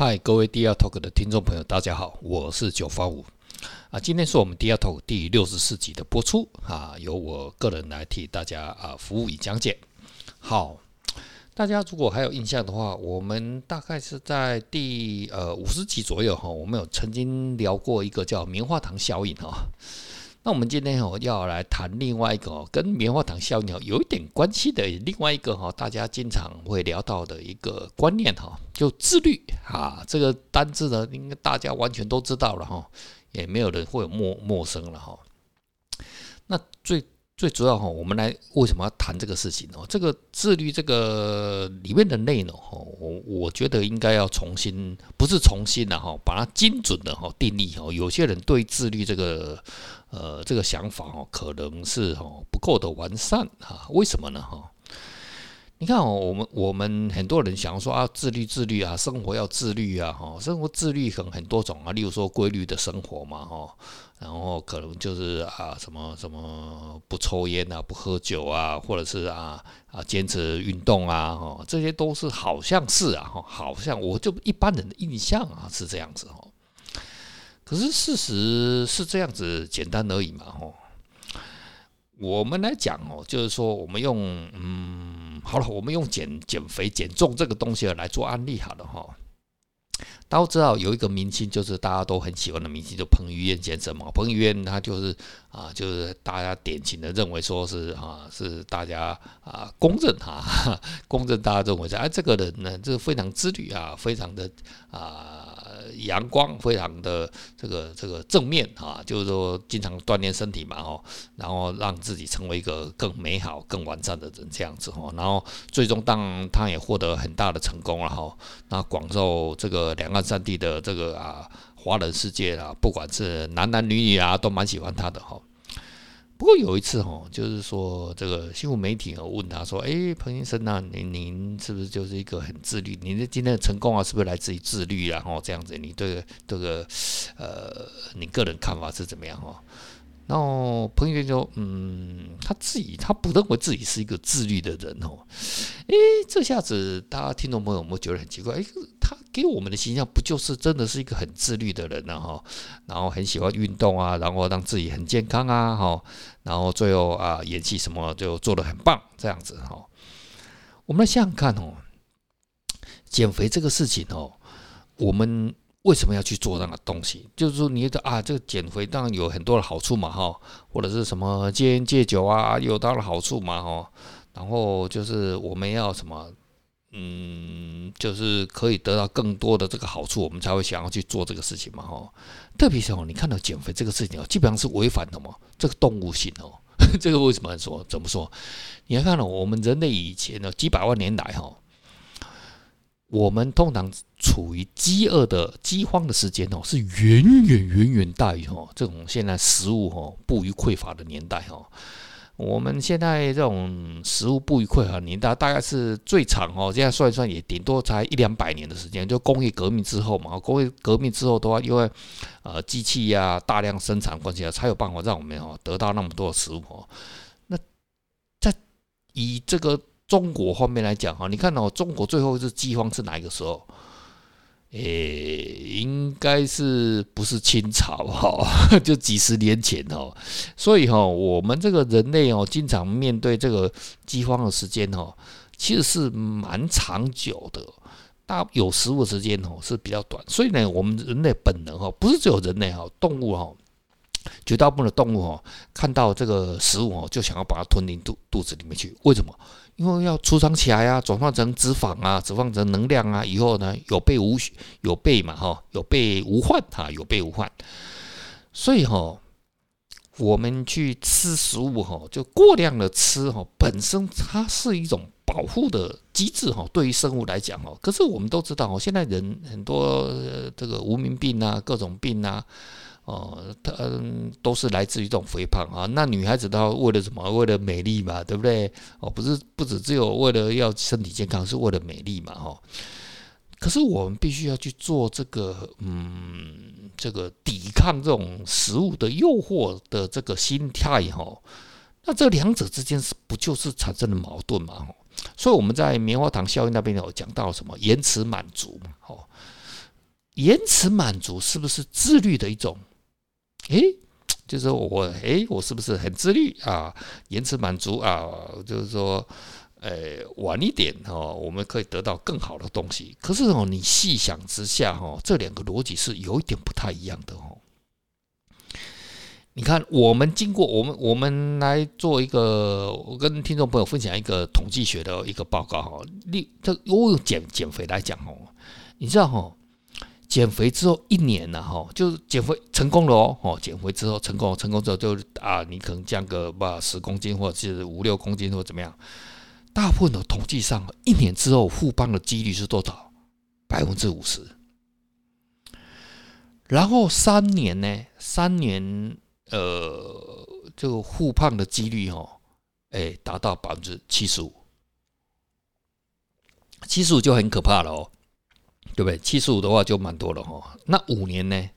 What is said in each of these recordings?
嗨，各位 DR Talk 的听众朋友，大家好，我是九方五啊。今天是我们 DR Talk 第六十四集的播出啊，由我个人来替大家啊服务与讲解。好，大家如果还有印象的话，我们大概是在第呃五十集左右哈，我们有曾经聊过一个叫棉花糖效应哈。那我们今天哦要来谈另外一个跟棉花糖效应有一点关系的另外一个哈，大家经常会聊到的一个观念哈，就自律啊，这个单字呢，应该大家完全都知道了哈，也没有人会有陌陌生了哈。那最最主要哈，我们来为什么要谈这个事情哦？这个自律这个里面的内容哈，我我觉得应该要重新，不是重新的哈，把它精准的哈定义哦。有些人对自律这个呃这个想法哦，可能是哦不够的完善啊。为什么呢哈？你看哦，我们我们很多人想要说啊，自律自律啊，生活要自律啊，哈，生活自律可能很多种啊，例如说规律的生活嘛，哈，然后可能就是啊，什么什么不抽烟啊，不喝酒啊，或者是啊啊坚持运动啊，哈，这些都是好像是啊，哈，好像我就一般人的印象啊是这样子哈，可是事实是这样子简单而已嘛，哈。我们来讲哦，就是说我们用嗯，好了，我们用减减肥减重这个东西来做案例好了哈。大家都知道有一个明星，就是大家都很喜欢的明星，就彭于晏先生嘛。彭于晏他就是啊，就是大家典型的认为说是啊，是大家啊公认哈，公认大家认为说哎，这个人呢，就是非常自律啊，非常的啊。阳光非常的这个这个正面啊，就是说经常锻炼身体嘛哈，然后让自己成为一个更美好、更完善的人这样子哈，然后最终当然他也获得很大的成功了哈，那广受这个两岸三地的这个啊华人世界啊，不管是男男女女啊，都蛮喜欢他的哈。不过有一次哈，就是说这个新闻媒体啊问他说：“哎，彭先生呐，您您是不是就是一个很自律？您的今天的成功啊，是不是来自于自律啊？然后这样子，你对这个呃，你个人看法是怎么样哦？”然后彭先生说：“嗯，他自己他不认为自己是一个自律的人哦。诶，这下子大家听众朋友有没有觉得很奇怪？诶，给我们的形象不就是真的是一个很自律的人呢？哈，然后很喜欢运动啊，然后让自己很健康啊，哈，然后最后啊演戏什么就做得很棒，这样子哈。我们来想想看哦，减肥这个事情哦，我们。”为什么要去做那个东西？就是说，你觉得啊，这个减肥当然有很多的好处嘛，哈，或者是什么戒烟戒酒啊，有它的好处嘛，哈。然后就是我们要什么，嗯，就是可以得到更多的这个好处，我们才会想要去做这个事情嘛，哈。特别是哦，你看到减肥这个事情哦，基本上是违反的嘛，这个动物性哦。这个为什么说？怎么说？你要看到我们人类以前呢，几百万年来哈。我们通常处于饥饿的饥荒的时间哦，是远远远远大于哦这种现在食物哦不虞匮乏的年代哦。我们现在这种食物不虞匮乏的年代，大概是最长哦，现在算一算也顶多才一两百年的时间，就工业革命之后嘛。工业革命之后的话，因为呃机器呀大量生产关系啊，才有办法让我们哦得到那么多的食物哦。那在以这个。中国方面来讲哈，你看哦，中国最后一次饥荒是哪一个时候？诶，应该是不是清朝哈？就几十年前哦。所以哈，我们这个人类哦，经常面对这个饥荒的时间哦，其实是蛮长久的。大有食物时间哦是比较短。所以呢，我们人类本能哈，不是只有人类哈，动物哈。绝大部分的动物哦，看到这个食物哦，就想要把它吞进肚肚子里面去。为什么？因为要储藏起来啊，转换成脂肪啊，脂肪成能量啊，以后呢有备无有备嘛哈，有备无患哈，有备无患。所以哈，我们去吃食物哈，就过量的吃哈，本身它是一种保护的机制哈，对于生物来讲哦。可是我们都知道哦，现在人很多这个无名病啊，各种病啊。哦，它都是来自于这种肥胖啊。那女孩子她为了什么？为了美丽嘛，对不对？哦，不是，不止只有为了要身体健康，是为了美丽嘛，哈。可是我们必须要去做这个，嗯，这个抵抗这种食物的诱惑的这个心态，哈。那这两者之间是不就是产生了矛盾嘛？所以我们在棉花糖效应那边有讲到什么延迟满足嘛，哈。延迟满足是不是自律的一种？诶，就是我诶，我是不是很自律啊？延迟满足啊，就是说。呃，晚一点哦，我们可以得到更好的东西。可是哦，你细想之下哦，这两个逻辑是有一点不太一样的哦。你看，我们经过我们我们来做一个，我跟听众朋友分享一个统计学的一个报告哈。你这我用减减肥来讲哦，你知道哈，减肥之后一年呢哈，就是减肥成功了哦，哦，减肥之后成功，成功之后就啊，你可能降个吧十公斤或者是五六公斤或怎么样。大部分的统计上，一年之后复胖的几率是多少？百分之五十。然后三年呢？三年，呃，这个复胖的几率哦，哎，达到百分之七十五。七十五就很可怕了哦，对不对？七十五的话就蛮多了哦。那五年呢？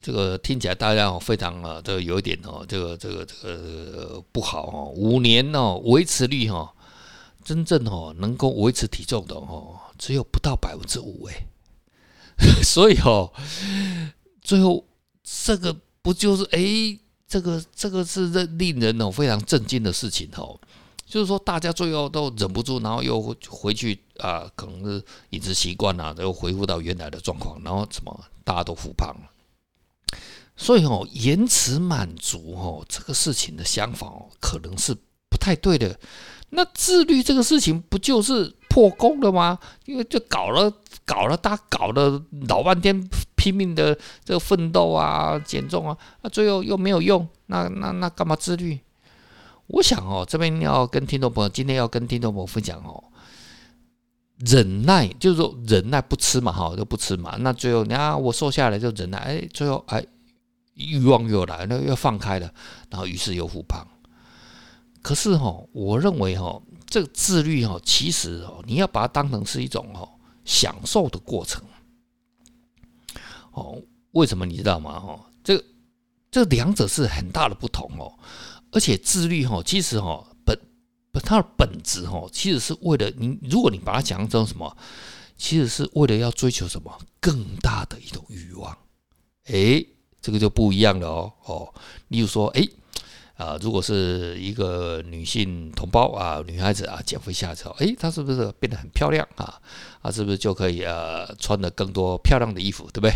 这个听起来大家非常啊，这个有一点哦，这个这个这个不好哦。五年哦，维持率哈。真正哦能够维持体重的哦，只有不到百分之五哎，所以哦，最后这个不就是哎，这个这个是令人哦非常震惊的事情哦，就是说大家最后都忍不住，然后又回去啊，可能是饮食习惯啊，又恢复到原来的状况，然后怎么大家都复胖了，所以哦，延迟满足哦这个事情的想法哦，可能是不太对的。那自律这个事情不就是破功了吗？因为就搞了搞了，大搞了老半天，拼命的这个奋斗啊，减重啊，那最后又没有用，那那那干嘛自律？我想哦，这边要跟听众朋友，今天要跟听众朋友分享哦，忍耐就是说忍耐不吃嘛，哈，就不吃嘛。那最后你看我瘦下来就忍耐，哎，最后哎欲望又来，那又放开了，然后于是又复胖。可是哈，我认为哈，这个自律哈，其实哦，你要把它当成是一种哦享受的过程。哦，为什么你知道吗？哈，这这两者是很大的不同哦。而且自律哈，其实哈本它的本质哈，其实是为了你，如果你把它讲成什么，其实是为了要追求什么更大的一种欲望。哎，这个就不一样了哦哦。例如说，哎。啊，如果是一个女性同胞啊，女孩子啊，减肥下之后，诶，她是不是变得很漂亮啊？啊，是不是就可以呃穿的更多漂亮的衣服，对不对？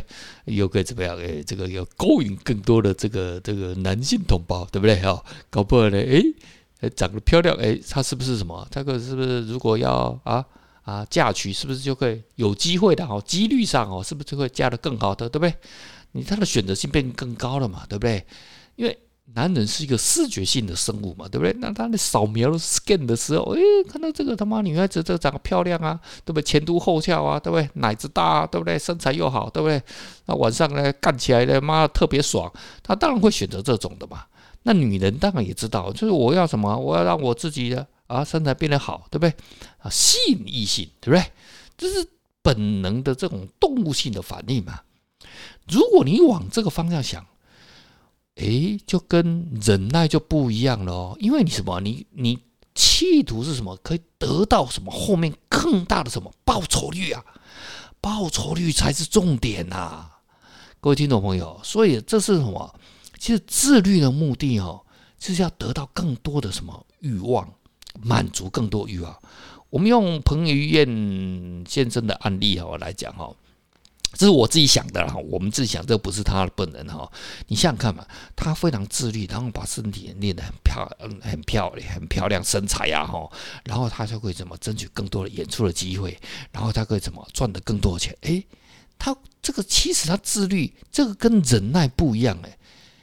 又可以怎么样？诶，这个要勾引更多的这个这个男性同胞，对不对？哈，搞不好呢，诶，长得漂亮，诶，她是不是什么？这个是不是如果要啊啊嫁娶，是不是就可以有机会的？哦，几率上哦，是不是就会嫁得更好的，对不对？你她的选择性变更高了嘛，对不对？因为男人是一个视觉性的生物嘛，对不对？那他的扫描 scan 的时候，哎，看到这个他妈女孩子这长得漂亮啊，对不对？前凸后翘啊，对不对？奶子大啊，对不对？身材又好，对不对？那晚上呢干起来呢，妈特别爽，他当然会选择这种的嘛。那女人当然也知道，就是我要什么，我要让我自己的啊身材变得好，对不对？啊，吸引异性，对不对？这是本能的这种动物性的反应嘛。如果你往这个方向想。诶，就跟忍耐就不一样了哦，因为你什么？你你企图是什么？可以得到什么？后面更大的什么报酬率啊？报酬率才是重点呐，各位听众朋友。所以这是什么？其实自律的目的哦，就是要得到更多的什么欲望，满足更多欲望。我们用彭于晏先生的案例哦来讲哦。这是我自己想的啦，我们自己想，这不是他的本人哈。你想想看嘛，他非常自律，然后把身体练得很漂，嗯，很漂亮，很漂亮身材呀哈。然后他就会怎么争取更多的演出的机会，然后他可以怎么赚得更多的钱？诶，他这个其实他自律，这个跟忍耐不一样诶，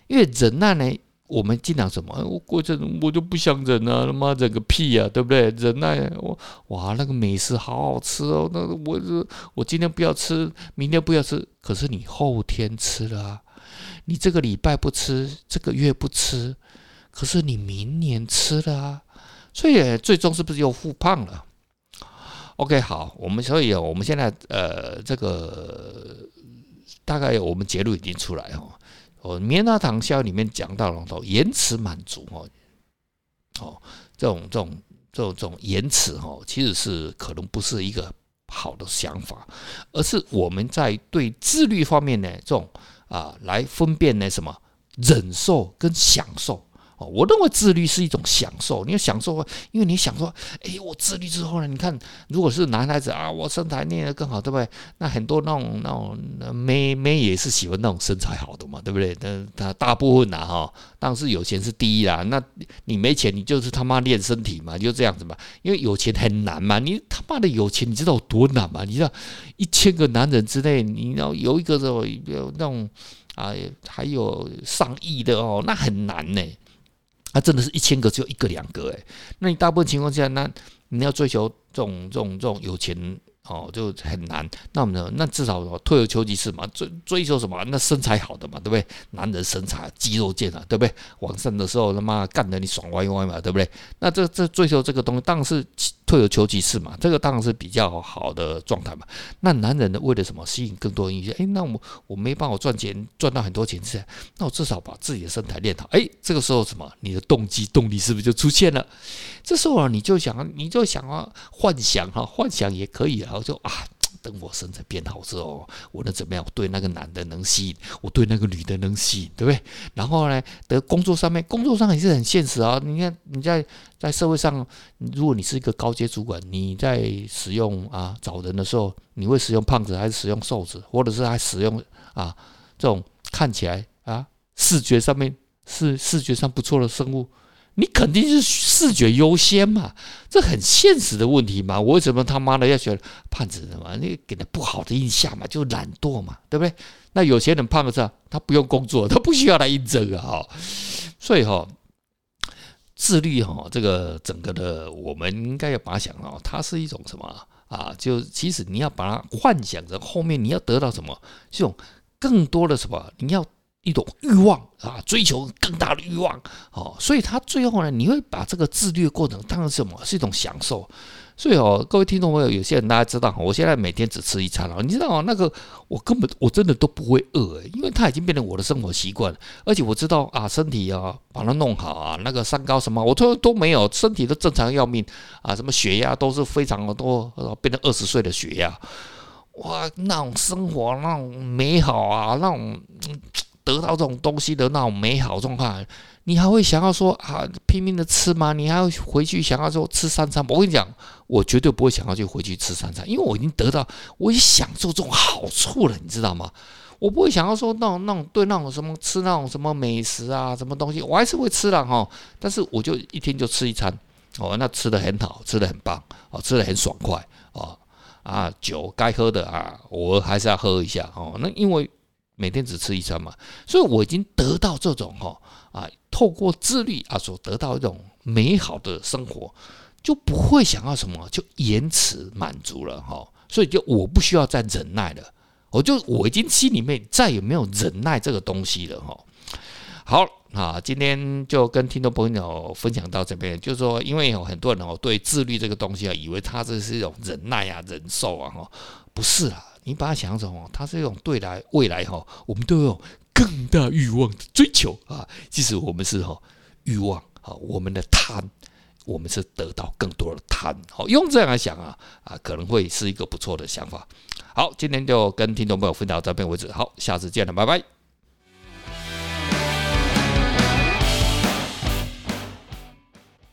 因为忍耐呢。我们经常什么？我过程我就不想忍啊！他妈忍个屁呀，对不对？忍耐我哇，那个美食好好吃哦！那我是我今天不要吃，明天不要吃，可是你后天吃了啊，你这个礼拜不吃，这个月不吃，可是你明年吃了啊，所以最终是不是又复胖了？OK，好，我们所以我们现在呃，这个大概我们结论已经出来哦。哦，棉花糖效应里面讲到了哦，延迟满足哦，哦，这种这种这种这种延迟哦，其实是可能不是一个好的想法，而是我们在对自律方面呢，这种啊来分辨呢什么忍受跟享受。哦，我认为自律是一种享受。你要享受，因为你想说，哎，我自律之后呢，你看，如果是男孩子啊，我身材练得更好，对不对？那很多那种那种妹妹也是喜欢那种身材好的嘛，对不对？那他大部分呐，哈，当然是有钱是第一啦。那你没钱，你就是他妈练身体嘛，就这样子嘛。因为有钱很难嘛，你他妈的有钱，你知道有多难吗？你知道一千个男人之内，你要有一个这种那种啊，还有上亿的哦，那很难呢。他真的是一千个只有一个两个诶，那你大部分情况下，那你要追求这种这种这种有钱哦，就很难。那我们？那至少退而求其次嘛，追追求什么？那身材好的嘛，对不对？男人身材肌肉健啊，对不对？晚上的时候他妈干的你爽歪歪嘛，对不对？那这这追求这个东西，但是。退而求其次嘛，这个当然是比较好的状态嘛。那男人呢，为了什么吸引更多人？哎，那我我没办法赚钱，赚到很多钱是，那我至少把自己的身材练好。哎，这个时候什么？你的动机动力是不是就出现了？这时候啊，你就想，你就想啊，幻想哈，幻想也可以啊，我就啊。等我身材变好之后，我能怎么样？对那个男的能吸引，我对那个女的能吸引，对不对？然后呢，的工作上面，工作上也是很现实啊。你看你在在社会上，如果你是一个高阶主管，你在使用啊找人的时候，你会使用胖子还是使用瘦子，或者是还使用啊这种看起来啊视觉上面视视觉上不错的生物？你肯定是视觉优先嘛，这很现实的问题嘛。我为什么他妈的要选胖子的嘛？你给他不好的印象嘛，就懒惰嘛，对不对？那有些人胖的时候，他不用工作，他不需要来应征啊。所以哈，自律哈，这个整个的，我们应该要把它想啊，它是一种什么啊？就其实你要把它幻想着后面你要得到什么，这种更多的什么，你要。一种欲望啊，追求更大的欲望，哦，所以他最后呢，你会把这个自律的过程当成什么？是一种享受。所以哦，各位听众朋友，有些人大家知道，我现在每天只吃一餐了，你知道哦，那个我根本我真的都不会饿，因为它已经变成我的生活习惯了，而且我知道啊，身体啊把它弄好啊，那个三高什么，我都都没有，身体都正常要命啊，什么血压都是非常的多，变成二十岁的血压，哇，那种生活那种美好啊，那种。得到这种东西的那种美好状况，你还会想要说啊拼命的吃吗？你还要回去想要说吃三餐？我跟你讲，我绝对不会想要去回去吃三餐，因为我已经得到，我已经享受这种好处了，你知道吗？我不会想要说那种那种对那种什么吃那种什么美食啊什么东西，我还是会吃的哈，但是我就一天就吃一餐哦，那吃的很好，吃的很棒哦，吃的很爽快哦啊，酒该喝的啊，我还是要喝一下哦，那因为。每天只吃一餐嘛，所以我已经得到这种哈啊，透过自律啊所得到一种美好的生活，就不会想要什么就延迟满足了哈，所以就我不需要再忍耐了，我就我已经心里面再也没有忍耐这个东西了哈。好啊，今天就跟听众朋友分享到这边，就是说，因为有很多人哦对自律这个东西啊，以为它这是一种忍耐啊、忍受啊哈，不是啊。你把它想成哦，它是一种对来未来哈，我们都有更大欲望的追求啊。即使我们是哈欲望啊，我们的贪，我们是得到更多的贪。好，用这样来想啊啊，可能会是一个不错的想法。好，今天就跟听众朋友分享到这边为止。好，下次见了，拜拜。